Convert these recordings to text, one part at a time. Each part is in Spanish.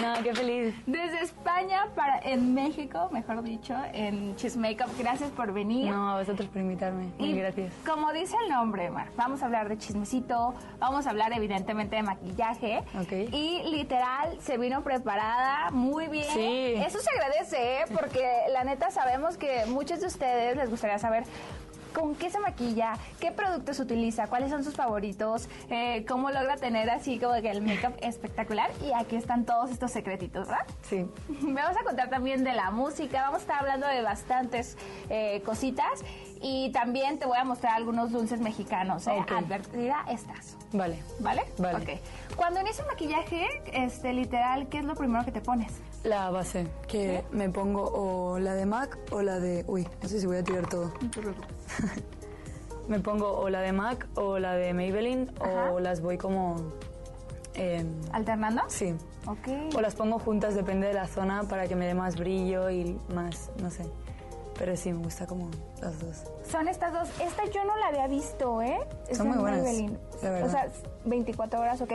No, qué feliz. Desde España para en México, mejor dicho, en Chismakeup. Gracias por venir. No, a vosotros por invitarme. Muy Y gracias. Como dice el nombre, Mar, vamos a hablar de chismecito, vamos a hablar evidentemente de maquillaje. Ok. Y literal se vino preparada muy bien. Sí. Eso se agradece, ¿eh? porque la neta sabemos que muchos de ustedes les gustaría saber con qué se maquilla, qué productos utiliza, cuáles son sus favoritos, eh, cómo logra tener así como que el make-up espectacular. Y aquí están todos estos secretitos, ¿verdad? Sí. Vamos a contar también de la música, vamos a estar hablando de bastantes eh, cositas y también te voy a mostrar algunos dulces mexicanos. ¿eh? Advertida estás. Vale. ¿Vale? Vale. Ok. Cuando inicia el maquillaje, este, literal, ¿qué es lo primero que te pones? La base, que me pongo o la de MAC o la de... Uy, no sé si voy a tirar todo. Me pongo o la de MAC o la de Maybelline Ajá. o las voy como... eh, ¿Alternando? sí. Ok. O las pongo juntas, depende de la zona, para que me dé más brillo y más, no sé. Pero sí, me gusta como las dos. Son estas dos. Esta yo no la había visto, ¿eh? Es Son de muy buenas, Maybelline. la verdad. O sea, 24 horas, ok.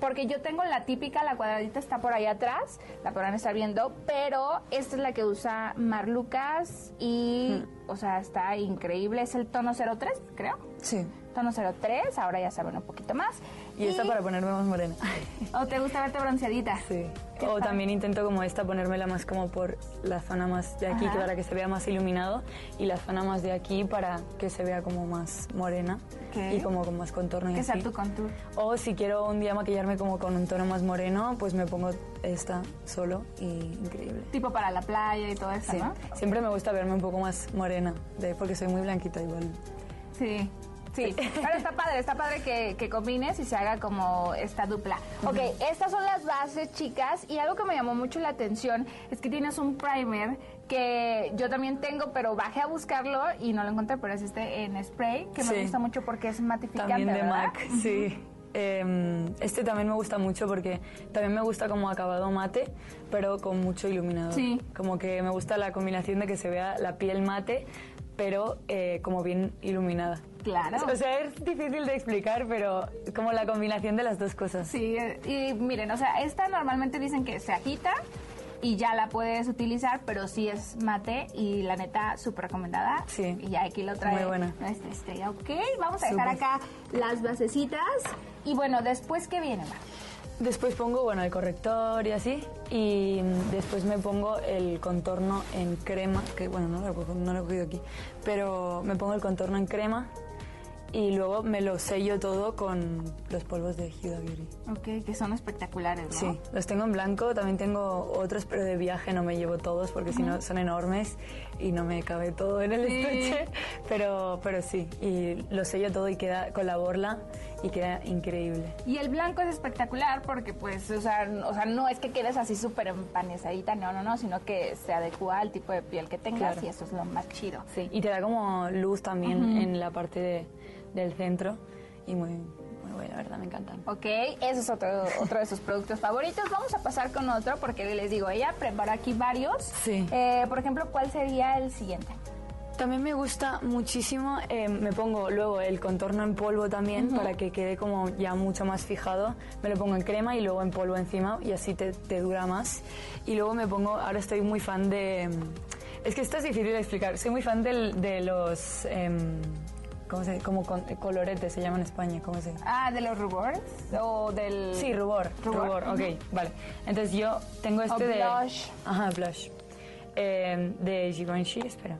Porque yo tengo la típica, la cuadradita está por ahí atrás, la podrán estar viendo, pero esta es la que usa Mar Lucas y, Hmm. o sea, está increíble. Es el tono 03, creo. Sí. Tono 03, ahora ya saben un poquito más. Y esta para ponerme más morena. ¿O te gusta verte bronceadita? Sí. Qué O padre. también intento como esta ponérmela más como por la zona más de aquí Ajá. para que se vea más iluminado y la zona más de aquí para que se vea como más morena Ok. y como con más contorno y Que sea así. tu contour. O si quiero un día maquillarme como con un tono más moreno, pues me pongo esta solo y increíble. Tipo para la playa y todo eso, Sí. ¿no? Siempre me gusta verme un poco más morena, de, porque soy muy blanquita igual. Sí. Sí, pero está padre, está padre que, que combines y se haga como esta dupla. Ok, estas son las bases, chicas, y algo que me llamó mucho la atención es que tienes un primer que yo también tengo, pero bajé a buscarlo y no lo encontré, pero es este en spray, que me gusta mucho porque es matificante, También de ¿verdad? MAC, sí. Eh, este también me gusta mucho porque también me gusta como acabado mate, pero con mucho iluminador. Sí. Como que me gusta la combinación de que se vea la piel mate, pero eh, como bien iluminada. Claro. O sea, es difícil de explicar, pero como la combinación de las dos cosas. Sí, y miren, o sea, esta normalmente dicen que se agita y ya la puedes utilizar, pero sí es mate y la neta súper recomendada. Sí. Y ya aquí lo trae Muy buena. nuestra estrella. Ok, vamos a dejar acá las basecitas. Y bueno, después, ¿qué viene, Mar? Después pongo, bueno, el corrector y así. Y después me pongo el contorno en crema, que bueno, no lo, no lo he cogido aquí. Pero me pongo el contorno en crema y luego me lo sello todo con los polvos de Huda Beauty. Ok, que son espectaculares, ¿no? Sí, los tengo en blanco, también tengo otros, pero de viaje no me llevo todos porque si no son enormes y no me cabe todo en el Sí. estuche. Pero, pero sí, y lo sello todo y queda con la borla y queda increíble. Y el blanco es espectacular porque, pues, o sea, o sea no es que quedes así súper empanesadita, no, no, no, sino que se adecua al tipo de piel que tengas Claro. y eso es lo más chido. Sí, y te da como luz también en la parte de- del centro y muy, muy bueno, la verdad, me encantan. Ok, ese es otro, otro de sus productos favoritos. Vamos a pasar con otro porque les digo, ella preparó aquí varios. Sí. Eh, por ejemplo, ¿cuál sería el siguiente? También me gusta muchísimo, eh, me pongo luego el contorno en polvo también para que quede como ya mucho más fijado. Me lo pongo en crema y luego en polvo encima y así te, te dura más. Y luego me pongo, ahora estoy muy fan de... Es que esto es difícil de explicar. Soy muy fan del- de los... em, ¿Cómo se Como con- coloretes se llama en España, ¿cómo se Ah, de los rubores o del... Sí, rubor. Rubor, Rubor, ok, vale. Entonces yo tengo este O de... blush. Ajá, blush. Eh, de Givenchy, espera.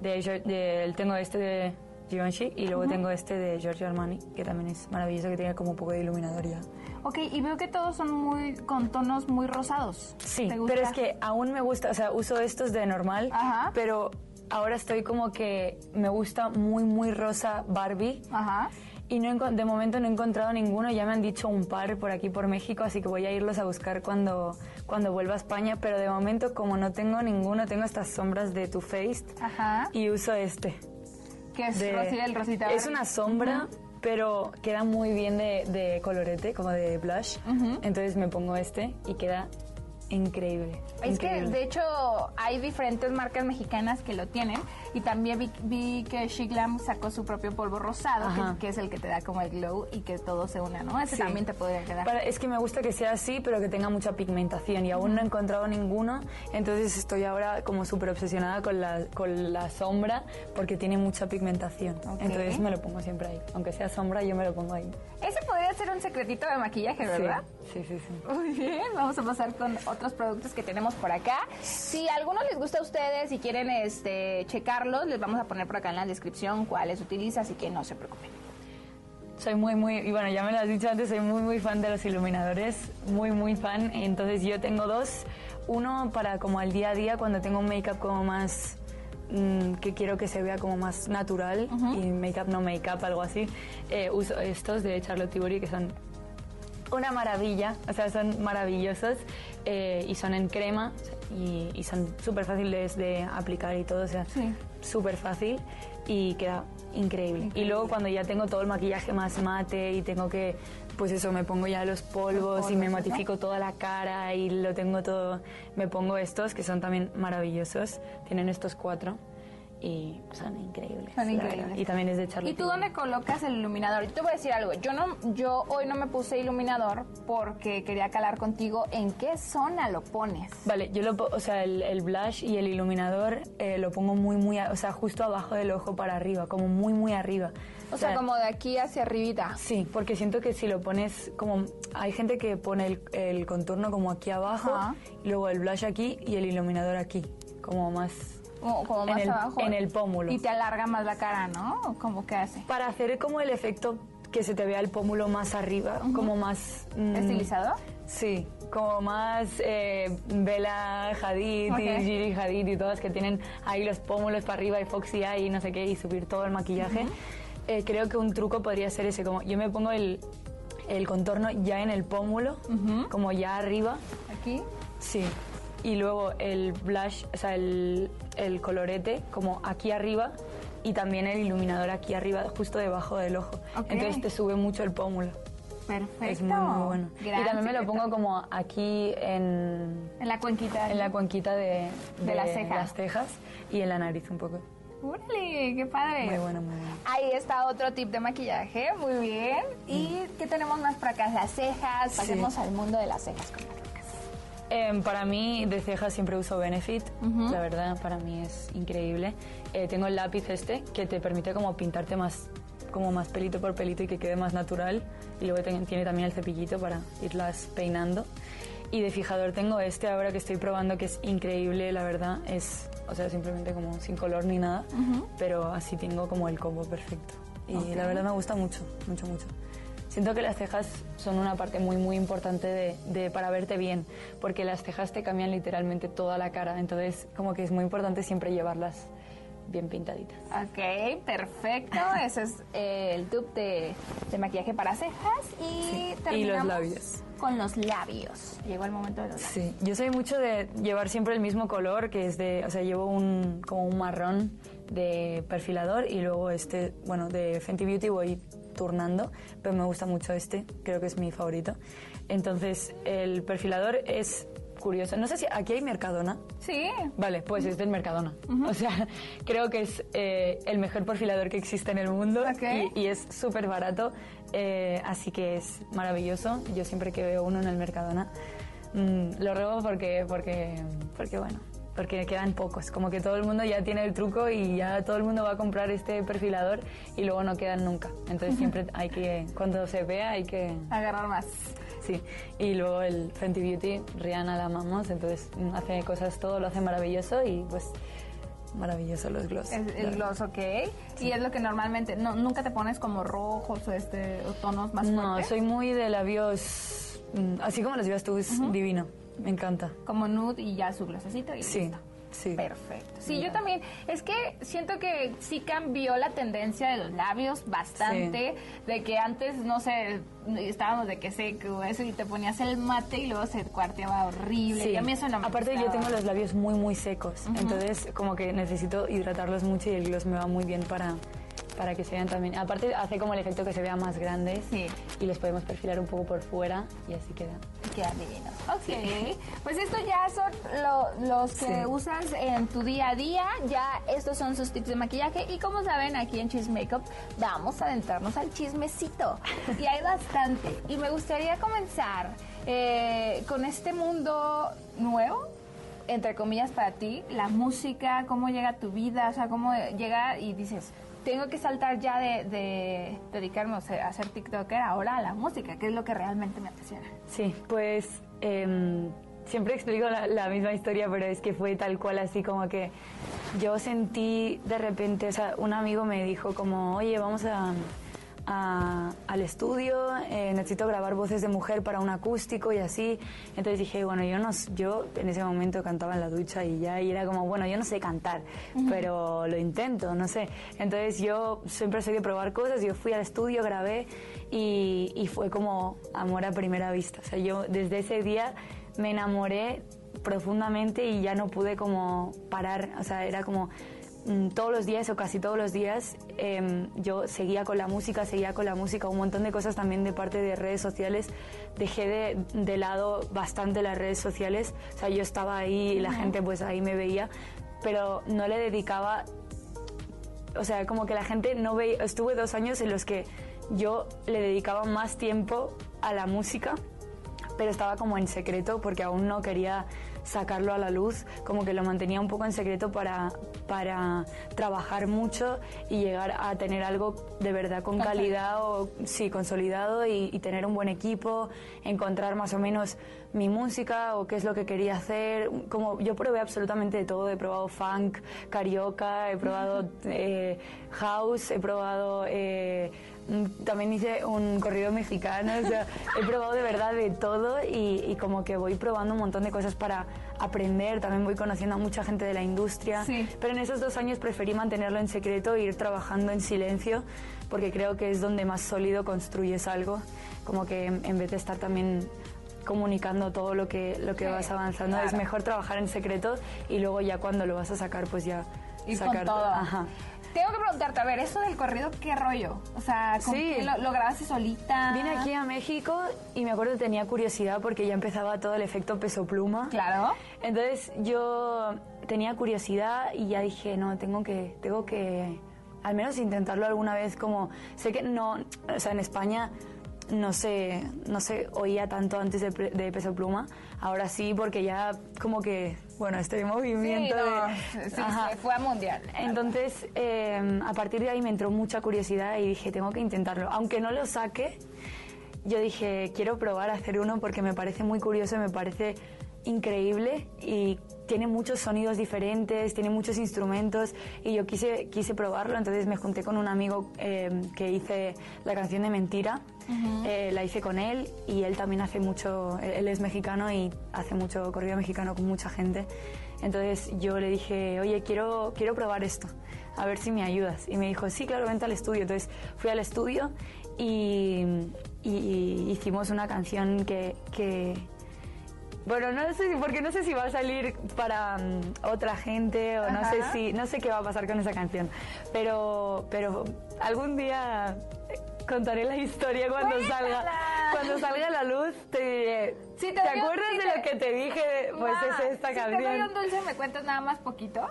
De, de- tengo este de Givenchy y luego tengo este de Giorgio Armani, que también es maravilloso, que tiene como un poco de iluminador ya. Ok, y veo que todos son muy con tonos muy rosados. Sí, pero es que aún me gusta, o sea, uso estos de normal, Ajá. pero ahora estoy como que me gusta muy, muy rosa Barbie. Ajá. Y no de momento no he encontrado ninguno, ya me han dicho un par por aquí por México, así que voy a irlos a buscar cuando, cuando vuelva a España, pero de momento como no tengo ninguno, tengo estas sombras de Too Faced Ajá. y uso este. Que es de- Rosy del Rosita Es una sombra, pero queda muy bien de, de colorete, como de blush. Entonces me pongo este y queda increíble. Es que, increíble. de hecho, hay diferentes marcas mexicanas que lo tienen. Y también vi, vi que She Glam sacó su propio polvo rosado, que, que es el que te da como el glow y que todo se une, ¿no? Ese Sí. también te podría quedar. Para- es que me gusta que sea así, pero que tenga mucha pigmentación y aún no he encontrado ninguno, entonces estoy ahora como súper obsesionada con la, con la sombra porque tiene mucha pigmentación. Ok. Entonces me lo pongo siempre ahí. Aunque sea sombra, yo me lo pongo ahí. Ese podría ser un secretito de maquillaje, ¿verdad? Sí, sí, sí. Muy bien, vamos a pasar con otros productos que tenemos por acá. Si alguno les gusta a ustedes y quieren este, checarlos, les vamos a poner por acá en la descripción cuáles utilizas, así que no se preocupen. Soy muy, muy, y bueno, ya me lo has dicho antes, soy muy, muy fan de los iluminadores, muy, muy fan. Entonces yo tengo dos, uno para como al día a día, cuando tengo un make-up como más, mm, que quiero que se vea como más natural, y make-up no make-up, algo así, eh, uso estos de Charlotte Tilbury que son una maravilla, o sea, son maravillosos eh, y son en crema y, y son súper fáciles de aplicar y todo, o sea, Sí. súper fácil y queda increíble. Y luego cuando ya tengo todo el maquillaje más mate y tengo que, pues eso, me pongo ya los polvos, y me polvos, ¿no? matifico toda la cara y lo tengo todo, me pongo estos que son también maravillosos, tienen estos cuatro y son increíbles. Son increíbles. Y también es de Charlotte ¿Y tú dónde colocas el iluminador? Yo te voy a decir algo. Yo no, yo hoy no me puse iluminador porque quería calar contigo en qué zona lo pones. Vale, yo lo, o sea, el, el blush y el iluminador eh, lo pongo muy, muy, o sea, justo abajo del ojo para arriba, como muy, muy arriba. O sea, como de aquí hacia arribita. Sí, porque siento que si lo pones como... Hay gente que pone el, el contorno como aquí abajo, y luego el blush aquí y el iluminador aquí, como más... Como, como En más el- abajo. en el pómulo. Y te alarga más la cara, ¿no? ¿O ¿Cómo que hace? Para hacer como el efecto que se te vea el pómulo más arriba, como más... mm, ¿Estilizado? Sí, como más eh, Bella Hadid Ok. y Gigi Hadid y todas que tienen ahí los pómulos para arriba y Foxy Eye y no sé qué y subir todo el maquillaje. Eh, creo que un truco podría ser ese, como yo me pongo el, el contorno ya en el pómulo, como ya arriba, Aquí. sí. Y luego el blush, o sea, el, el colorete como aquí arriba y también el iluminador aquí arriba, justo debajo del ojo. Ok. Entonces te sube mucho el pómulo. Perfecto. Es muy, muy bueno. Gran y también me lo secreto. pongo como aquí en, En la cuenquita. en la cuenquita de, De la ceja. las cejas y en la nariz un poco. ¡Órale! ¡Qué padre! Muy bueno, muy bueno. Ahí está otro tip de maquillaje, muy bien. ¿Y qué tenemos más por acá? Las cejas, pasemos al mundo de las cejas con Em, para mí, de cejas siempre uso Benefit. La verdad, para mí es increíble. Eh, tengo el lápiz este que te permite como pintarte más como más pelito por pelito y que quede más natural. Y luego ten- tiene también el cepillito para irlas peinando. Y de fijador tengo este ahora que estoy probando que es increíble, la verdad. Es, o sea, simplemente como sin color ni nada, pero así tengo como el combo perfecto. Y la verdad me gusta mucho, mucho, mucho. Siento que las cejas son una parte muy, muy importante de, de- para verte bien, porque las cejas te cambian literalmente toda la cara, entonces como que es muy importante siempre llevarlas bien pintaditas. Ok, perfecto. Ese es eh, el tube de, de maquillaje para cejas. Y Sí, y los terminamos labios. Con los labios. Llegó el momento de los labios. Sí, yo soy mucho de llevar siempre el mismo color, que es de, o sea, llevo un, como un marrón de perfilador y luego este, bueno, de Fenty Beauty voy turnando, pero me gusta mucho este, creo que es mi favorito. Entonces, el perfilador es curioso. No sé si aquí hay Mercadona. Sí. Vale, pues es del Mercadona. O sea, creo que es eh, el mejor perfilador que existe en el mundo Ok. y, y es súper barato, eh, así que es maravilloso. Yo siempre que veo uno en el Mercadona mm, lo robo porque, porque, porque, bueno, porque quedan pocos. Como que todo el mundo ya tiene el truco y ya todo el mundo va a comprar este perfilador y luego no quedan nunca. Entonces siempre hay que, cuando se vea, hay que... Agarrar más. Sí, y luego el Fenty Beauty, Rihanna la amamos, entonces mm, hace cosas, todo lo hace maravilloso y pues maravilloso los gloss. Es, el gloss, ok. Y es lo que normalmente. No, nunca te pones como rojos o, este, o tonos más No, fuertes. soy muy de labios, mm, así como los llevas tú, es divino, me encanta. Como nude y ya su glossecito y Sí, listo. Sí. Perfecto. Sí, yo también. Es que siento que sí cambió la tendencia de los labios bastante. De que antes, no sé, estábamos de que seco, eso, y te ponías el mate y luego se cuarteaba horrible. Sí. Y a mí eso no me Aparte yo tengo los labios muy muy secos, entonces como que necesito hidratarlos mucho y el gloss me va muy bien para, para que se vean también. Aparte hace como el efecto que se vea más grandes Sí. y los podemos perfilar un poco por fuera y así queda. Quedan divinos. Ok. Pues estos ya son lo- los que Sí. usas en tu día a día. Ya estos son sus tips de maquillaje. Y como saben, aquí en Cheese Makeup vamos a adentrarnos al chismecito. Y hay bastante. Y me gustaría comenzar eh, con este mundo nuevo. Entre comillas para ti, la música, cómo llega a tu vida, o sea, cómo llega y dices, tengo que saltar ya de, de dedicarme a ser TikToker ahora a la música, que es lo que realmente me apasiona. Sí, pues em, siempre explico la, la misma historia, pero es que fue tal cual así como que yo sentí de repente, o sea, un amigo me dijo como, oye, vamos a, a- al estudio, eh, necesito grabar voces de mujer para un acústico y así. Entonces dije, bueno, yo no, yo en ese momento cantaba en la ducha y ya, y era como, bueno, yo no sé cantar, pero lo intento, no sé. Entonces yo siempre soy de probar cosas, yo fui al estudio, grabé y, y fue como amor a primera vista. O sea, yo desde ese día me enamoré profundamente y ya no pude como parar, o sea, era como todos los días o casi todos los días em, yo seguía con la música, seguía con la música, un montón de cosas también de parte de redes sociales. Dejé de, de lado bastante las redes sociales, o sea, yo estaba ahí y la gente pues ahí me veía, pero no le dedicaba o sea, como que la gente no veía, estuve dos años en los que yo le dedicaba más tiempo a la música, pero estaba como en secreto porque aún no quería sacarlo a la luz, como que lo mantenía un poco en secreto para, para trabajar mucho y llegar a tener algo de verdad con calidad o sí, consolidado y, y tener un buen equipo, encontrar más o menos mi música o qué es lo que quería hacer. Como yo probé absolutamente de todo, he probado funk, carioca, he probado eh, house, he probado eh, también hice un corrido mexicano, o sea, he probado de verdad de todo y, y como que voy probando un montón de cosas para aprender, también voy conociendo a mucha gente de la industria, Sí. pero en esos dos años preferí mantenerlo en secreto e ir trabajando en silencio porque creo que es donde más sólido construyes algo, como que en vez de estar también comunicando todo lo que, lo que Sí, vas avanzando, es mejor trabajar en secreto y luego ya cuando lo vas a sacar pues ya Y con sacar todo. Ajá. Tengo que preguntarte, a ver, esto del corrido, ¿qué rollo? O sea, ¿con Sí. qué lo, lo grabaste solita? Vine aquí a México y me acuerdo que tenía curiosidad porque ya empezaba todo el efecto peso pluma. Claro. Entonces yo tenía curiosidad y ya dije, no, tengo que, tengo que al menos intentarlo alguna vez como, sé que no, o sea, en España no se, no se oía tanto antes de, de peso pluma, ahora sí porque ya como que, bueno, este Sí, movimiento no, de... sí, fue a mundial. Entonces, eh, a partir de ahí me entró mucha curiosidad y dije, tengo que intentarlo. Aunque no lo saque, yo dije, quiero probar a hacer uno porque me parece muy curioso, me parece increíble y tiene muchos sonidos diferentes, tiene muchos instrumentos y yo quise, quise probarlo, entonces me junté con un amigo eh, que hice la canción de Mentira, eh, la hice con él y él también hace mucho, él es mexicano y hace mucho corrido mexicano con mucha gente. Entonces yo le dije, oye, quiero, quiero probar esto, a ver si me ayudas. Y me dijo, sí, claro, vente al estudio. Entonces fui al estudio y, y hicimos una canción que, que, bueno, no sé, si- porque no sé si va a salir para mm, otra gente o no sé Ajá. si, no sé qué va a pasar con esa canción, pero, pero algún día contaré la historia cuando salga, Cuéntala. cuando salga a la luz te diré, Sí, te ¿te, doy acuerdas sí de te- lo que te dije? Pues Ma, es esta si te doy canción. un dulce, ¿me cuentas nada más poquito?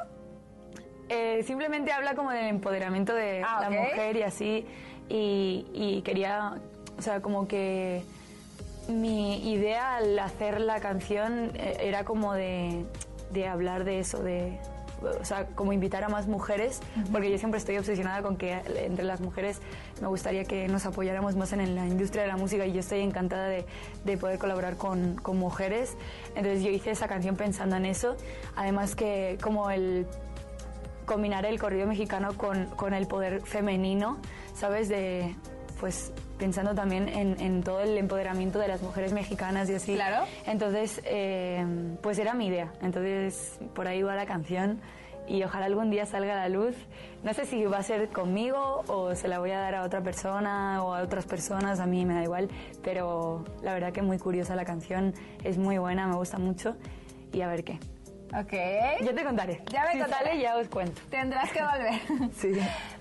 Eh, simplemente habla como del empoderamiento de Ah, la ok. mujer y así. Y, y quería, o sea, como que mi idea al hacer la canción eh, era como de, de hablar de eso, de, o sea, como invitar a más mujeres, porque yo siempre estoy obsesionada con que entre las mujeres me gustaría que nos apoyáramos más en la industria de la música y yo estoy encantada de, de poder colaborar con, con mujeres. Entonces yo hice esa canción pensando en eso. Además que como el combinar el corrido mexicano con, con el poder femenino, ¿sabes? De, pues, pensando también en, en todo el empoderamiento de las mujeres mexicanas y así. Claro. Entonces, eh, pues era mi idea. Entonces, por ahí va la canción y ojalá algún día salga a la luz. No sé si va a ser conmigo o se la voy a dar a otra persona o a otras personas, a mí me da igual, pero la verdad que muy curiosa la canción, es muy buena, me gusta mucho y a ver qué. Ok. Yo te contaré. Ya me si contarás. sale ya os cuento. Tendrás que volver. Sí.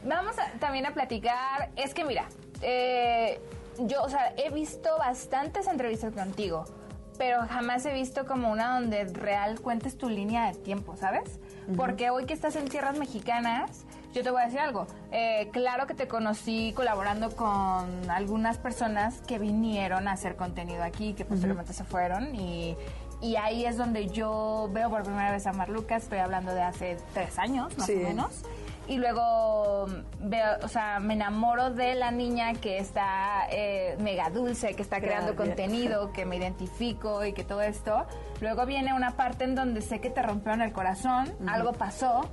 Vamos a- también a platicar. Es que mira, eh, yo, o sea, he visto bastantes entrevistas contigo, pero jamás he visto como una donde real cuentes tu línea de tiempo, ¿sabes? Porque hoy que estás en tierras mexicanas, yo te voy a decir algo. Eh, claro que te conocí colaborando con algunas personas que vinieron a hacer contenido aquí, que posteriormente se fueron y. Y ahí es donde yo veo por primera vez a Marluca, estoy hablando de hace tres años, más Sí. o menos y luego veo, o sea, me enamoro de la niña que está eh, mega dulce, que está creando Gracias. contenido, que me identifico y que todo esto. Luego viene una parte en donde sé que te rompieron el corazón, algo pasó,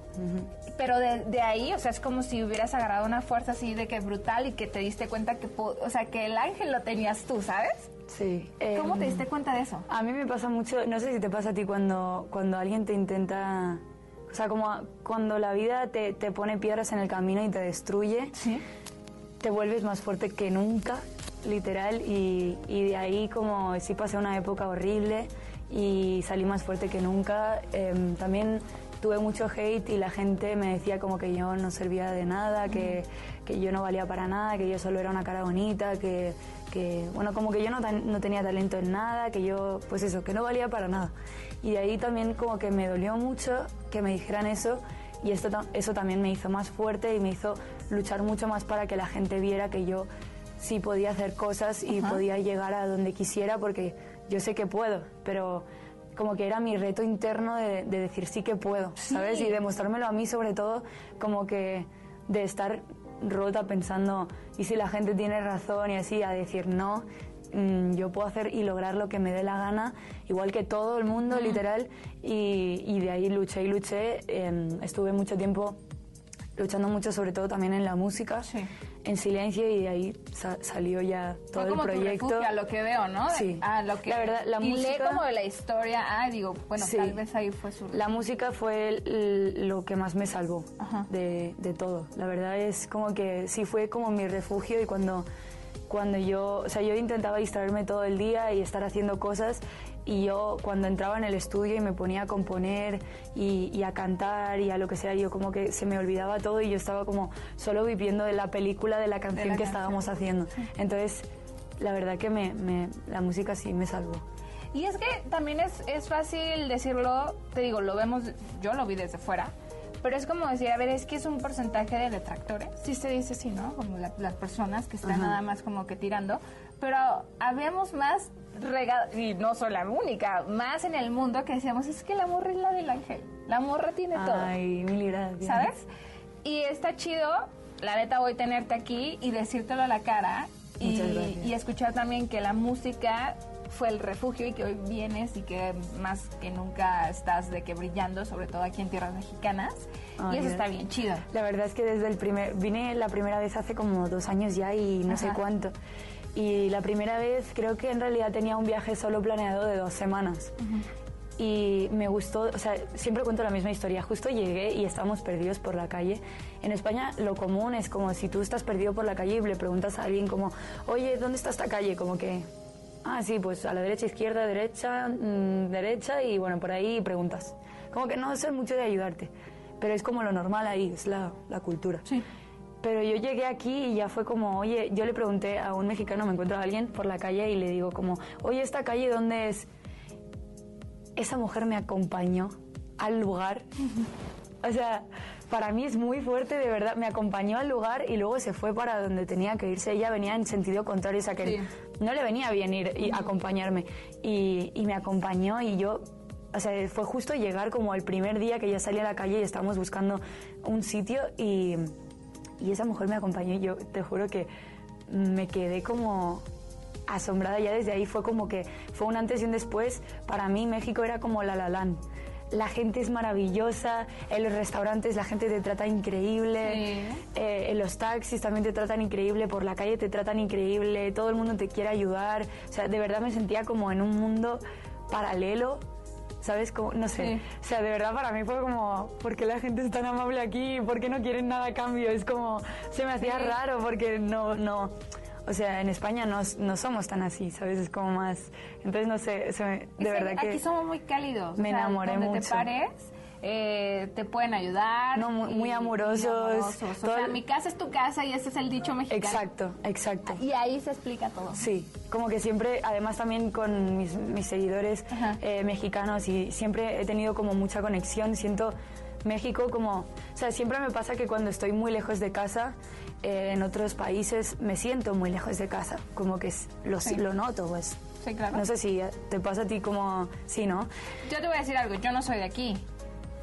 pero de, de ahí, o sea, es como si hubieras agarrado una fuerza así de que brutal y que te diste cuenta que, o sea, que el ángel lo tenías tú, ¿sabes? Sí. ¿Cómo em, te diste cuenta de eso? A mí me pasa mucho, no sé si te pasa a ti cuando, cuando alguien te intenta, o sea, como cuando la vida te, te pone piedras en el camino y te destruye, Sí. te vuelves más fuerte que nunca, literal, y, y de ahí como sí pasé una época horrible y salí más fuerte que nunca. Em, también tuve mucho hate y la gente me decía como que yo no servía de nada, que, que yo no valía para nada, que yo solo era una cara bonita, que, que bueno, como que yo no, tan- no tenía talento en nada, que yo, pues eso, que no valía para nada. Y de ahí también como que me dolió mucho que me dijeran eso y esto, eso también me hizo más fuerte y me hizo luchar mucho más para que la gente viera que yo sí podía hacer cosas y podía llegar a donde quisiera porque yo sé que puedo, pero como que era mi reto interno de, de decir sí que puedo, ¿sabes? Y demostrármelo a mí sobre todo como que de estar rota pensando y si la gente tiene razón y así a decir no, yo puedo hacer y lograr lo que me dé la gana, igual que todo el mundo, literal, y, y de ahí luché y luché. em, estuve mucho tiempo luchando mucho, sobre todo también en la música, Sí. en silencio, y de ahí sa- salió ya todo Fue el como tu proyecto. refugio, a lo que veo, ¿no? De- Sí. A lo que, La verdad, la y lee música- como de la historia. Ah, digo, bueno, Sí. tal vez ahí fue su... La música fue el- lo que más me salvó de, de todo. La verdad es como que sí fue como mi refugio y cuando, cuando yo, o sea, yo intentaba distraerme todo el día y estar haciendo cosas y yo cuando entraba en el estudio y me ponía a componer y, y a cantar y a lo que sea, yo como que se me olvidaba todo y yo estaba como solo viviendo de la película de la canción la que canción. estábamos haciendo. Entonces, la verdad que me, me- la música sí me salvó. Y es que también es, es fácil decirlo, te digo, lo vemos, yo lo vi desde fuera, pero es como decir, a ver, es que es un porcentaje de detractores, sí se dice así, ¿no? Como la- las personas que están nada más como que tirando, pero habíamos más regados, y no soy la única, más en el mundo que decíamos, es que la morra es la del ángel, la morra tiene todo. Ay, mil gracias. ¿sabes? Y está chido, la neta, hoy tenerte aquí y decírtelo a la cara y, y escuchar también que la música fue el refugio y que hoy vienes y que más que nunca estás de que brillando, sobre todo aquí en tierras mexicanas. Y eso está bien chido. La verdad es que desde el primer, vine la primera vez hace como dos años ya y no sé cuánto. Y la primera vez creo que en realidad tenía un viaje solo planeado de dos semanas. Y me gustó, o sea, siempre cuento la misma historia. Justo llegué y estábamos perdidos por la calle. En España lo común es como si tú estás perdido por la calle y le preguntas a alguien como, oye, ¿dónde está esta calle? Como que, ah, sí, pues a la derecha, izquierda, derecha, mm, derecha y bueno, por ahí preguntas. Como que no es mucho de ayudarte, pero es como lo normal ahí, es la, la cultura. Sí. Pero yo llegué aquí y ya fue como, oye, yo le pregunté a un mexicano, me encuentro a alguien por la calle y le digo como, oye, ¿esta calle dónde es? Esa mujer me acompañó al lugar. O sea, para mí es muy fuerte, de verdad. Me acompañó al lugar y luego se fue para donde tenía que irse. Ella venía en sentido contrario, o sea que Sí. no le venía bien ir y acompañarme. Y, y me acompañó y yo, o sea, fue justo llegar como el primer día que ya salí a la calle y estábamos buscando un sitio y, y esa mujer me acompañó y yo te juro que me quedé como asombrada ya desde ahí fue como que fue un antes y un después para mí México era como la la Land la gente es maravillosa, en los restaurantes la gente te trata increíble, eh, en los taxis también te tratan increíble, por la calle te tratan increíble, todo el mundo te quiere ayudar. O sea, de verdad me sentía como en un mundo paralelo ¿sabes? Como, no sé. O sea, de verdad para mí fue como, ¿por qué la gente es tan amable aquí? ¿Por qué no quieren nada a cambio? Es como, se me hacía raro porque no, no, o sea, en España no, no, somos tan así, ¿sabes? Es como más, entonces no sé, de verdad que... Aquí somos muy cálidos. Me enamoré donde mucho. te pares, eh, te pueden ayudar. No, muy, amorosos. O sea, mi casa es tu casa y ese es el dicho mexicano. Exacto, exacto. Y ahí se explica todo. Sí, como que siempre, además también con mis, seguidores eh, mexicanos y siempre he tenido como mucha conexión, siento México como, o sea, siempre me pasa que cuando estoy muy lejos de casa, eh, en otros países me siento muy lejos de casa, como que lo, lo noto, pues. Sí, claro. No sé si te pasa a ti como, sí, ¿no? Yo te voy a decir algo, yo no soy de aquí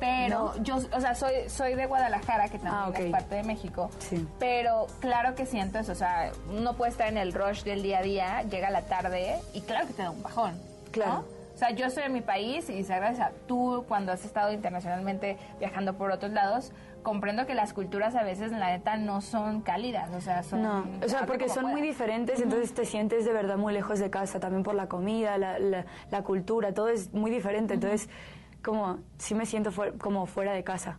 pero yo, o sea, soy, soy de Guadalajara, que también ah, es parte de México, sí. pero claro que siento eso, o sea, uno puede estar en el rush del día a día, llega la tarde y claro que te da un bajón, claro. O sea, yo soy en mi país y gracias a tú cuando has estado internacionalmente viajando por otros lados, comprendo que las culturas a veces, la neta, no son cálidas, o sea, son... No, o sea, porque son muy diferentes, entonces te sientes de verdad muy lejos de casa, también por la comida, la, la, cultura, todo es muy diferente, entonces como sí me siento como fuera de casa.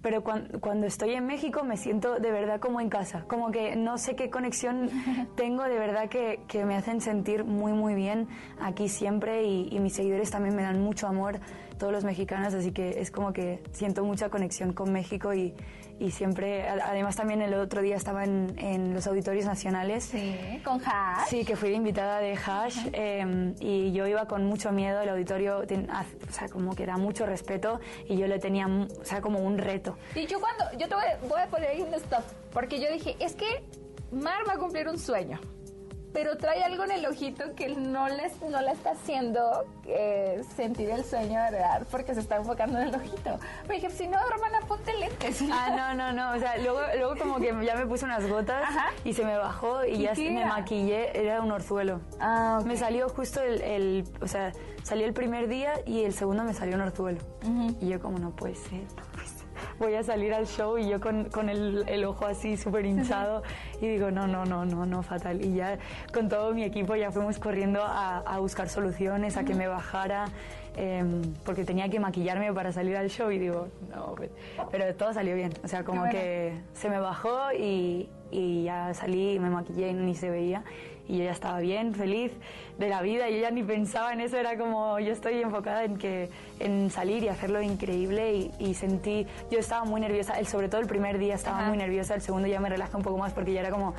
Pero cuando, estoy en México me siento de verdad como en casa. Como que no sé qué conexión tengo de verdad que, que me hacen sentir muy, muy bien aquí siempre y, y mis seguidores también me dan mucho amor todos los mexicanos, así que es como que siento mucha conexión con México y, y siempre, además también el otro día estaba en, en, los auditorios nacionales. Sí, con Hash. Sí, que fui invitada de Hash em, y yo iba con mucho miedo, el auditorio, o sea, como que da mucho respeto y yo le tenía, o sea, como un reto. Y yo cuando, yo te voy, voy a poner ahí un stop, porque yo dije, es que Mar va a cumplir un sueño pero trae algo en el ojito que no, les, no le está haciendo eh, sentir el sueño de verdad porque se está enfocando en el ojito. Me dije, si no, hermana, ponte lentes. Ah, no, no, no. O sea, luego, luego como que ya me puse unas gotas y se me bajó y ya me maquillé. Era un orzuelo. Ah, Me salió justo el, el, o sea, salió el primer día y el segundo me salió un orzuelo. Y yo como, no puede ser, voy a salir al show y yo con, con el, el, ojo así súper hinchado y digo, no, no, no, no, no, fatal. Y ya con todo mi equipo ya fuimos corriendo a, a buscar soluciones, a que me bajara. Em, porque tenía que maquillarme para salir al show y digo, no, pues", pero todo salió bien, o sea, como que se me bajó y, y ya salí, me maquillé y ni se veía y yo ya estaba bien, feliz de la vida, yo ya ni pensaba en eso, era como yo estoy enfocada en que en salir y hacerlo increíble y, sentí, yo estaba muy nerviosa, el, sobre todo el primer día estaba muy nerviosa, el segundo ya me relajé un poco más porque ya era como,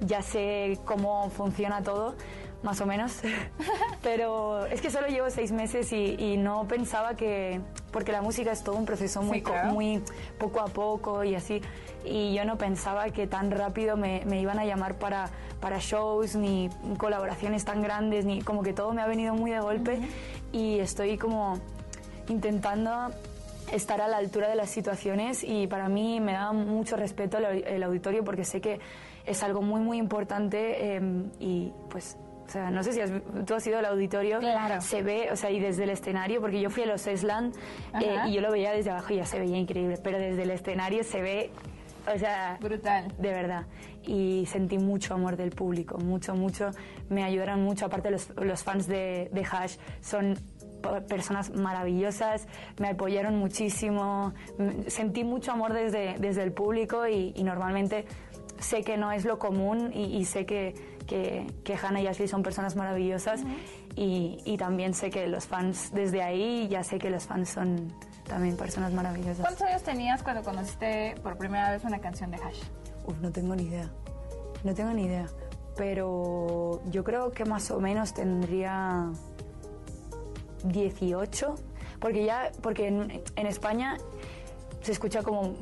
ya sé cómo funciona todo, más o menos. Pero es que solo llevo seis meses y, no pensaba que, porque la música es todo un proceso muy, muy poco a poco y así, y yo no pensaba que tan rápido me, iban a llamar para, para shows, ni colaboraciones tan grandes, ni como que todo me ha venido muy de golpe y estoy como intentando estar a la altura de las situaciones y para mí me da mucho respeto el, auditorio porque sé que es algo muy muy importante em, y pues o sea, no sé si tú has ido al auditorio, claro. se ve, o sea, y desde el escenario, porque yo fui a los Esland eh, y yo lo veía desde abajo y ya se veía increíble, pero desde el escenario se ve, o sea, brutal. De verdad. Y sentí mucho amor del público, mucho, mucho. Me ayudaron mucho, aparte los, los fans de, de Hash son personas maravillosas, me apoyaron muchísimo, sentí mucho amor desde, desde el público y, normalmente sé que no es lo común y sé que que, que Hannah y Ashley son personas maravillosas y, y, también sé que los fans, desde ahí ya sé que los fans son también personas maravillosas. ¿Cuántos años tenías cuando conociste por primera vez una canción de Hash? Uf, no tengo ni idea, no tengo ni idea, pero yo creo que más o menos tendría 18, porque ya, porque en, en España se escucha como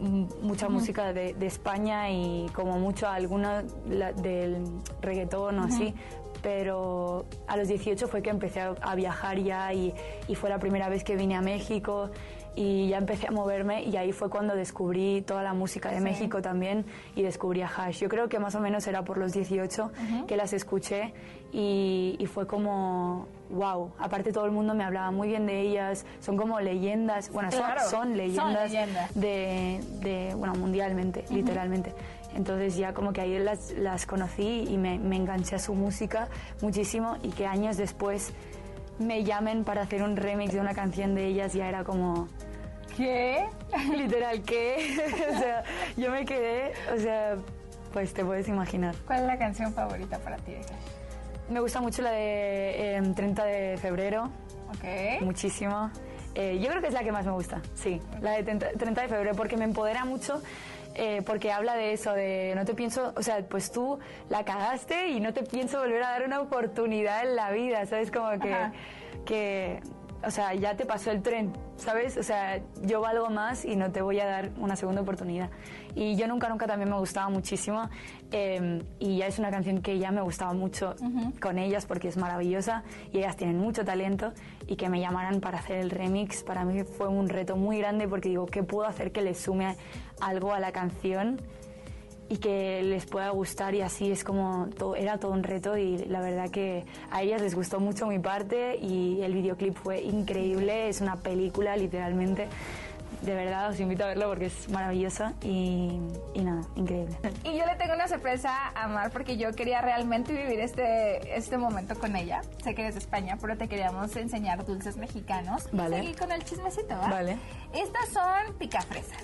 mucha música de, España y como mucho alguna del reggaetón o así, pero a los 18 fue que empecé a, viajar ya y, fue la primera vez que vine a México y ya empecé a moverme y ahí fue cuando descubrí toda la música de México también y descubrí a Hash. Yo creo que más o menos era por los 18 que las escuché y, y fue como wow. Aparte todo el mundo me hablaba muy bien de ellas, son como leyendas, bueno, son- Claro, son, leyendas, leyendas. De, de, bueno, mundialmente, literalmente. Entonces ya como que ahí las, las conocí y me, me enganché a su música muchísimo y que años después me llamen para hacer un remix de una canción de ellas ya era como ¿Qué? literal que o sea yo me quedé o sea pues te puedes imaginar ¿Cuál es la canción favorita para ti me gusta mucho la de em, 30 de febrero Ok. muchísimo. Eh, yo creo que es la que más me gusta, sí, la de 30, 30 de febrero, porque me empodera mucho, eh, porque habla de eso, de no te pienso, o sea, pues tú la cagaste y no te pienso volver a dar una oportunidad en la vida, ¿sabes? Como que, Ajá. que o sea, ya te pasó el tren, ¿sabes? O sea, yo valgo más y no te voy a dar una segunda oportunidad. Y yo nunca, nunca también me gustaba muchísimo. eh, y ya es una canción que ya me gustaba mucho con ellas porque es maravillosa y ellas tienen mucho talento. Y que me llamaran para hacer el remix, para mí fue un reto muy grande porque digo, ¿qué puedo hacer que les sume algo a la canción? y que les pueda gustar y así es como todo, era todo un reto y la verdad que a ellas les gustó mucho mi parte y el videoclip fue increíble, es una película literalmente. De verdad os invito a verlo porque es maravillosa y, y nada, increíble. Y yo le tengo una sorpresa a Mar porque yo quería realmente vivir este, este momento con ella. Sé que eres de España, pero te queríamos enseñar dulces mexicanos. Vale. Y seguir con el chismecito, ¿va? Vale. Estas son picafresas.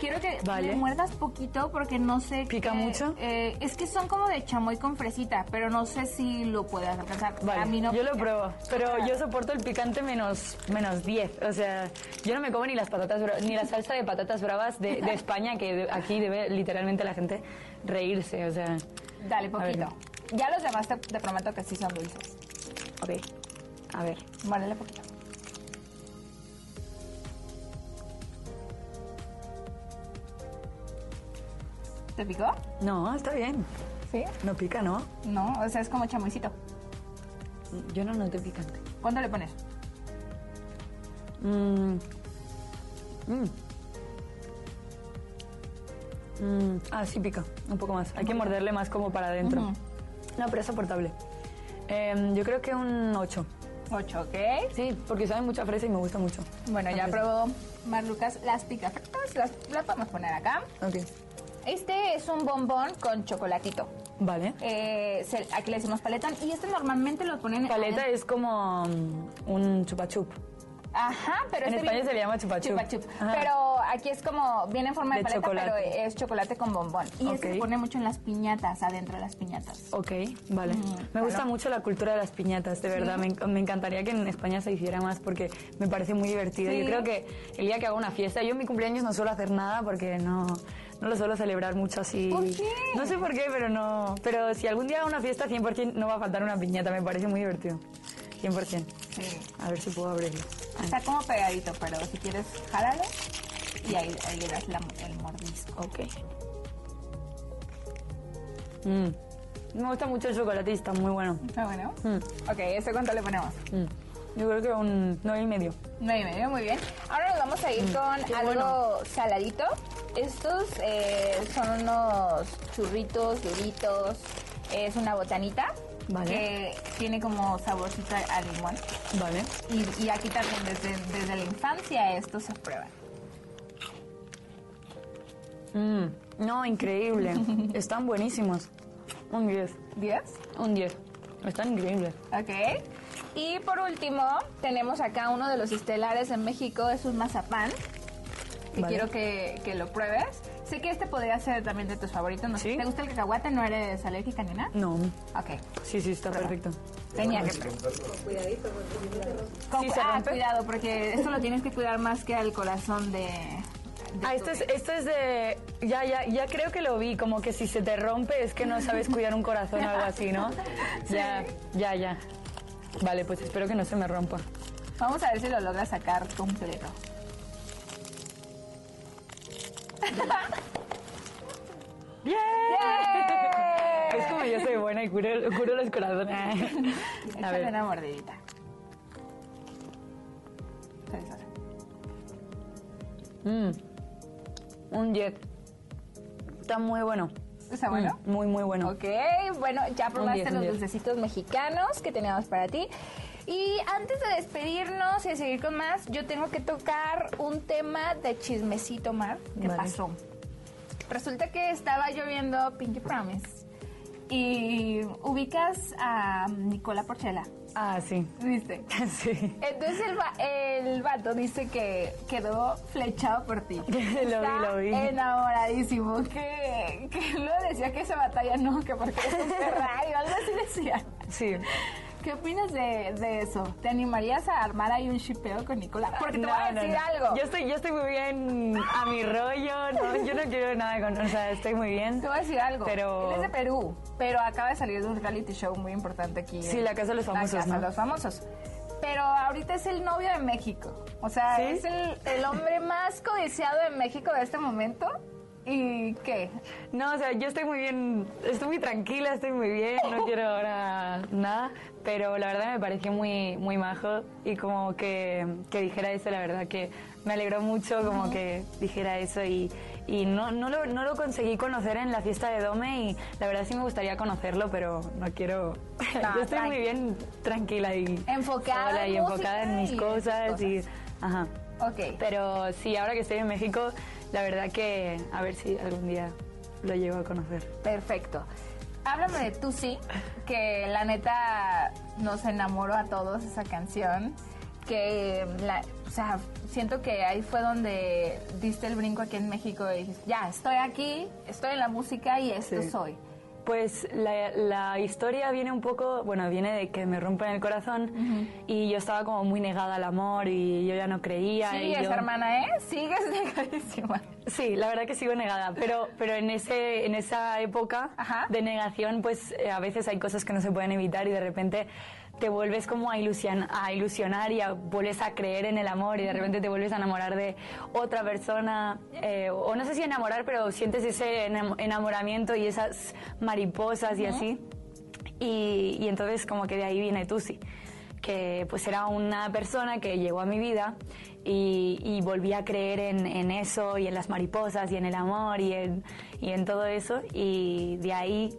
Quiero que Vale. le muerdas poquito porque no sé ¿Pica mucho? eh, es que son como de chamoy con fresita, pero no sé si lo puedas alcanzar. Vale, a mí no yo lo pruebo, pero yo soporto el picante menos, menos 10. O sea, yo no me como ni las patatas ni la salsa de patatas bravas de, de España, que de- aquí debe literalmente la gente reírse. O sea, Dale, poquito. Ya los demás te, te prometo que sí son dulces. ok, a ver. Muérdele poquito. ¿Te picó? No, está bien. Sí. No pica, ¿no? No, o sea, es como chamoycito. Yo no noté picante. ¿Cuánto le pones? Mm. Mm. Mm. Ah, sí pica, un poco más. Hay que morderle más como para adentro. No, pero es soportable. Em, yo creo que un 8. 8, ¿ok? Sí, porque sabe mucha fresa y me gusta mucho. Bueno, ya fresa. probó Mar Lucas las picafresas. Las, las podemos poner acá. Ok. Este es un bombón con chocolatito. Vale. Eh, se- aquí le decimos paletón. Y este normalmente lo ponen... Paleta es como mm, un chupa chup. Ajá, pero En este España viene- se le llama chupa chup. Chupa chup. Ajá. Pero aquí es como, viene en forma de, De paleta, chocolate. pero es chocolate con bombón. Y este Ok. se pone mucho en las piñatas, adentro de las piñatas. Ok, vale. me gusta mucho la cultura de las piñatas, de verdad. Me encantaría que en España se hiciera más porque me parece muy divertido. Sí. Yo creo que el día que hago una fiesta, yo en mi cumpleaños no suelo hacer nada porque no, no lo suelo celebrar mucho así. ¿Por qué? No sé por qué, pero no. Pero si algún día hago una fiesta, 100% no va a faltar una piñata. Me parece muy divertido. 100%. Sí. A ver si puedo abrirlo. Está como pegadito, pero si quieres, jálalo y ahí, ahí le das la- el mordisco. Ok. Mm. Me gusta mucho el chocolate y está muy bueno. ¿Está bueno? Mm. Ok, ¿ese cuánto le ponemos? Mm. Yo creo que un 9 y medio. Nueve y medio, muy bien. Ahora nos vamos a ir con Mm, qué algo bueno. saladito. Estos eh, son unos churritos duritos. Es una botanita. Vale. Que tiene como saborcito a limón. Vale. Y, y aquí también desde, desde la infancia estos se prueban. Mm, no, increíble. Están buenísimos. Un 10. ¿10? Un 10. Están increíbles. Ok. Y por último, tenemos acá uno de los estelares en México, es un mazapán. Que Vale. quiero que, que lo pruebes. Sé que este podría ser también de tus favoritos. No sé, ¿Sí? ¿Te gusta el cacahuate? ¿No eres alérgica ni nada? No. Ok. Sí, sí, está perfecto. Tenía que Con Sí, se ah, cuidado, porque esto lo tienes que cuidar más que al corazón de. de Ah, esto es, esto es de... Ya, ya, ya creo que lo vi, como que si se te rompe es que no sabes cuidar un corazón o algo así, ¿no? Ya, ya, ya. Vale, pues espero que no se me rompa. Vamos a ver si lo logras sacar completo. ¡Bien! Es como yo soy buena y curo, curo los corazones. A Échale ver. una mordidita. Mm. Un jet. Está muy bueno. ¿Está bueno? Mm, muy, muy bueno. Ok, bueno, ya probaste los dulcecitos mexicanos que teníamos para ti. Y antes de despedirnos y de seguir con más, yo tengo que tocar un tema de chismecito, Mar. ¿Qué Vale. pasó? Resulta que estaba yo viendo Pinky Promise y ubicas a Nicola Porchela. Ah, sí. ¿Viste? sí. Entonces el, va- el vato dice que quedó flechado por ti. Lo vi, lo vi. enamoradísimo. Que, que lo decía que esa batalla no, que porque es un Ferrari o algo así decía. Sí. ¿Qué opinas de, de eso? ¿Te animarías a armar ahí un shipeo con Nicolás? Porque te voy a no, decir no. algo. Yo estoy, yo estoy muy bien a mi rollo, no, yo no quiero nada con, o sea, estoy muy bien. Te voy a decir algo. Pero- Él es de Perú, pero acaba de salir de un reality show muy importante aquí. Sí, en- La Casa de los Famosos, La Casa de los Famosos. Pero ahorita es el novio de México. O sea, ¿Sí? es el, el hombre más codiciado de México de este momento. ¿Y qué? No, o sea, yo estoy muy bien, estoy muy tranquila, estoy muy bien, no quiero ahora nada, pero la verdad me pareció muy, muy majo y como que, que dijera eso, la verdad que me alegró mucho como que dijera eso y, y no, no, lo, no lo conseguí conocer en la fiesta de Dome y la verdad sí me gustaría conocerlo, pero no quiero, No, yo estoy muy bien tranquila y Enfocada sola en y enfocada en mis y cosas tus y, cosas. ajá. Ok. Pero sí, ahora que estoy en México, la verdad que a ver si algún día lo llevo a conocer. Perfecto. Háblame de Tú sí, que la neta nos enamoró a todos esa canción. Que, la, o sea, siento que ahí fue donde diste el brinco aquí en México y dijiste, ya, estoy aquí, estoy en la música y esto Sí. soy. Pues la, la historia viene un poco, bueno, viene de que me rompen el corazón y yo estaba como muy negada al amor y yo ya no creía. Sigues, yo- hermana, ¿eh? Sigues negadísima. Sí, la verdad que sigo negada, pero, pero en, ese, en esa época Ajá. de negación, pues eh, a veces hay cosas que no se pueden evitar y de repente te vuelves como a, ilusion, a ilusionar y a- vuelves a creer en el amor y de repente te vuelves a enamorar de otra persona, eh, o no sé si enamorar, pero sientes ese enam- enamoramiento y esas mariposas y así. Y, y entonces como que de ahí viene Tusi, que pues era una persona que llegó a mi vida y, y volví a creer en, en eso y en las mariposas y en el amor y en, y en todo eso y de ahí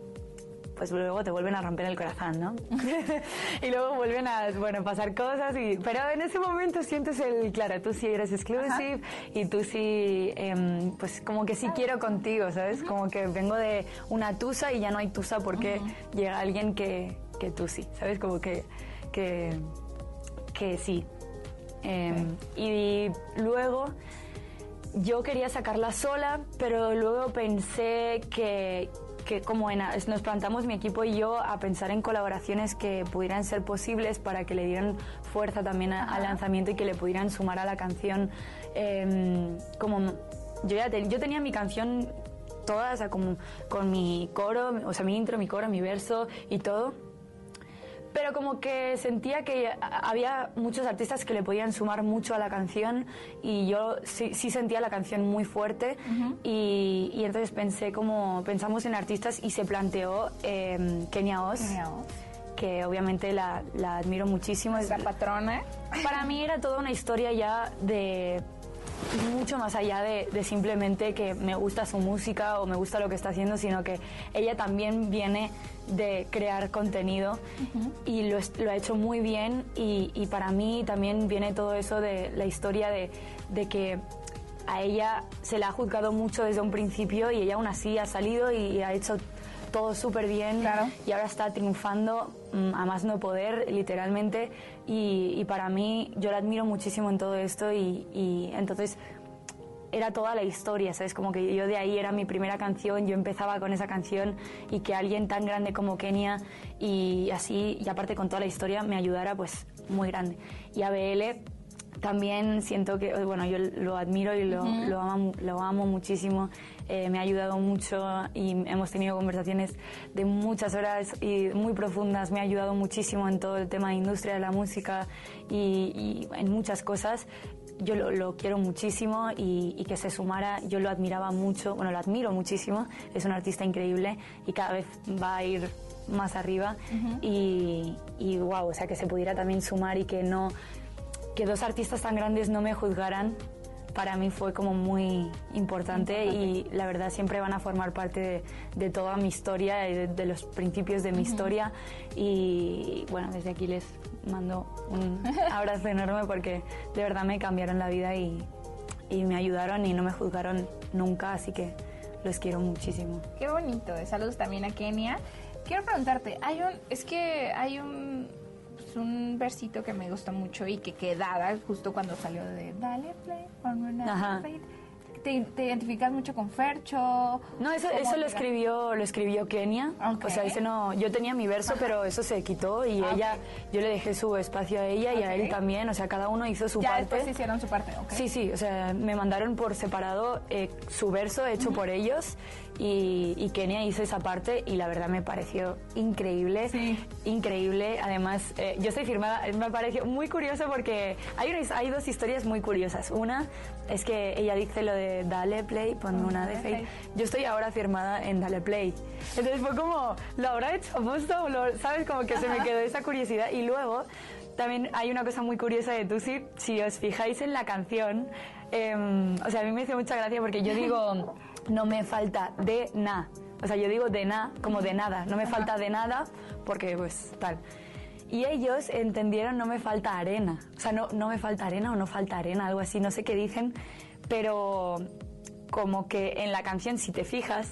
pues luego te vuelven a romper el corazón, ¿no? y luego vuelven a, bueno, pasar cosas, y, pero en ese momento sientes el, claro, tú sí eres exclusive y tú sí, em, pues como que sí quiero contigo, ¿sabes? Como que vengo de una tusa y ya no hay tusa porque llega alguien que, que tú sí, ¿sabes? Como que, que, que sí. Em, Y luego yo quería sacarla sola, pero luego pensé que, que como en- nos plantamos mi equipo y yo a pensar en colaboraciones que pudieran ser posibles para que le dieran fuerza también a- al lanzamiento y que le pudieran sumar a la canción. em, como yo ya te- yo tenía mi canción toda, o sea, como con mi coro, o sea, mi intro, mi coro, mi verso y todo pero como que sentía que había muchos artistas que le podían sumar mucho a la canción y yo sí, sí sentía la canción muy fuerte y, y entonces pensé como pensamos en artistas y se planteó eh, Kenia Oz Kenia Oz. que obviamente la, la admiro muchísimo es, La patrona. para mí era toda una historia ya de mucho más allá de, de simplemente que me gusta su música o me gusta lo que está haciendo, sino que ella también viene de crear contenido y lo, ha hecho muy bien y, y para mí también viene todo eso de la historia de, de que a ella se la ha juzgado mucho desde un principio y ella aún así ha salido y ha hecho todo súper bien Claro. y ahora está triunfando mm, a más no poder, literalmente. Y, y para mí, yo la admiro muchísimo en todo esto y, y entonces era toda la historia, ¿sabes? Como que yo de ahí era mi primera canción, yo empezaba con esa canción y que alguien tan grande como Kenia y así, y aparte con toda la historia, me ayudara, pues muy grande. Y ABL también siento que, bueno, yo lo admiro y lo, lo, amo, lo amo muchísimo. Eh, me ha ayudado mucho y hemos tenido conversaciones de muchas horas y muy profundas. Me ha ayudado muchísimo en todo el tema de industria de la música y, y en muchas cosas. Yo lo, lo quiero muchísimo y, y que se sumara, yo lo admiraba mucho, bueno, lo admiro muchísimo. Es un artista increíble y cada vez va a ir más arriba. y, y wow, o sea, que se pudiera también sumar y que no que dos artistas tan grandes no me juzgaran para mí fue como muy importante, y la verdad siempre van a formar parte de, de toda mi historia y de, de los principios de mi historia y bueno, desde aquí les mando un abrazo enorme porque de verdad me cambiaron la vida y, y me ayudaron y no me juzgaron nunca, así que los quiero muchísimo. Qué bonito. Saludos también a Kenia. Quiero preguntarte, hay un, es que hay un, pues, un versito que me gusta mucho y que quedaba justo cuando salió de Dale play, ponme una Ajá. play". ¿Te, te identificas mucho con Fercho? No, eso, ¿Cómo eso lo escribió, lo escribió Kenia. Ok. O sea, ese no, yo tenía mi verso, pero eso se quitó y Ah, ella, yo le dejé su espacio a ella y a él también. O sea, cada uno hizo su Ya parte. después hicieron su parte. Sí, sí, o sea, me mandaron por separado eh, su verso hecho por ellos y, y Kenia hizo esa parte y la verdad me pareció increíble, Sí. increíble. Además, eh, yo estoy firmada, me pareció muy curioso porque hay, una- hay dos historias muy curiosas. Una es que ella dice lo de dale play, ponme una de play. Yo estoy ahora firmada en dale play. Entonces fue como, ¿lo habrá hecho aposta o lo- ¿Sabes? Como que se me quedó esa curiosidad. Y luego también hay una cosa muy curiosa de Tusi, si os fijáis en la canción, em, o sea, a mí me hizo mucha gracia porque yo digo, no me falta de nada. O sea, yo digo de nada, como de nada, no me falta de nada porque pues tal. Y ellos entendieron no me falta arena. O sea, no, no me falta arena o no falta arena, algo así, no sé qué dicen, pero como que en la canción, si te fijas,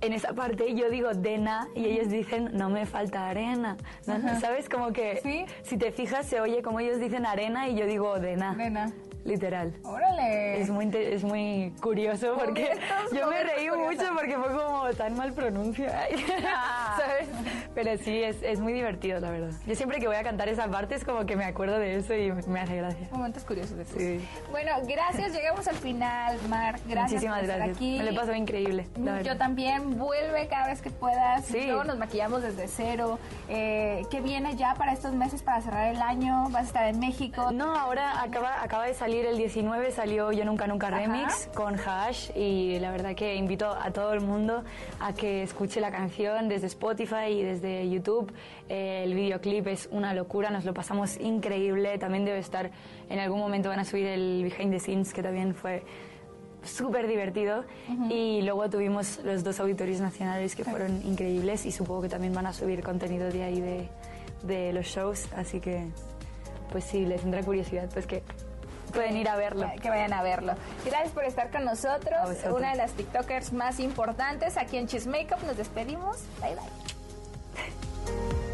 en esa parte yo digo de na y ellos dicen no me falta arena. ¿No? ¿Sabes? Como que Sí. si te fijas se oye como ellos dicen arena y yo digo de na. Nena. Literal. Órale. Es muy, es muy curioso porque yo me reí mucho porque fue como tan mal pronuncia. Ah. ¿Sabes? Pero sí, es, es muy divertido, la verdad. Yo siempre que voy a cantar esa parte es como que me acuerdo de eso y me hace gracia. Momentos curiosos de Tusi. Sí. Bueno, gracias. Llegamos al final, Mar. Gracias Muchísimas por estar gracias. aquí. Me lo pasó increíble. la Yo verdad. también, vuelve cada vez que puedas. Sí. Luego nos maquillamos desde cero. Eh, ¿Qué viene ya para estos meses para cerrar el año? ¿Vas a estar en México? No, ahora acaba, acaba de salir el 19, salió Yo Nunca Nunca Ajá. Remix con Hash y la verdad que invito a todo el mundo a que escuche la canción desde Spotify y desde YouTube. Eh, el videoclip es una locura, nos lo pasamos increíble. También debe estar, en algún momento van a subir el behind the scenes que también fue súper divertido y luego tuvimos los dos auditorios nacionales que fueron increíbles y supongo que también van a subir contenido de ahí de, de los shows, así que pues sí, les tendrá curiosidad, pues que pueden ir a verlo. Que vayan a verlo. Gracias por estar con nosotros. Una de las TikTokers más importantes aquí en Cheese Makeup. Nos despedimos. Bye bye.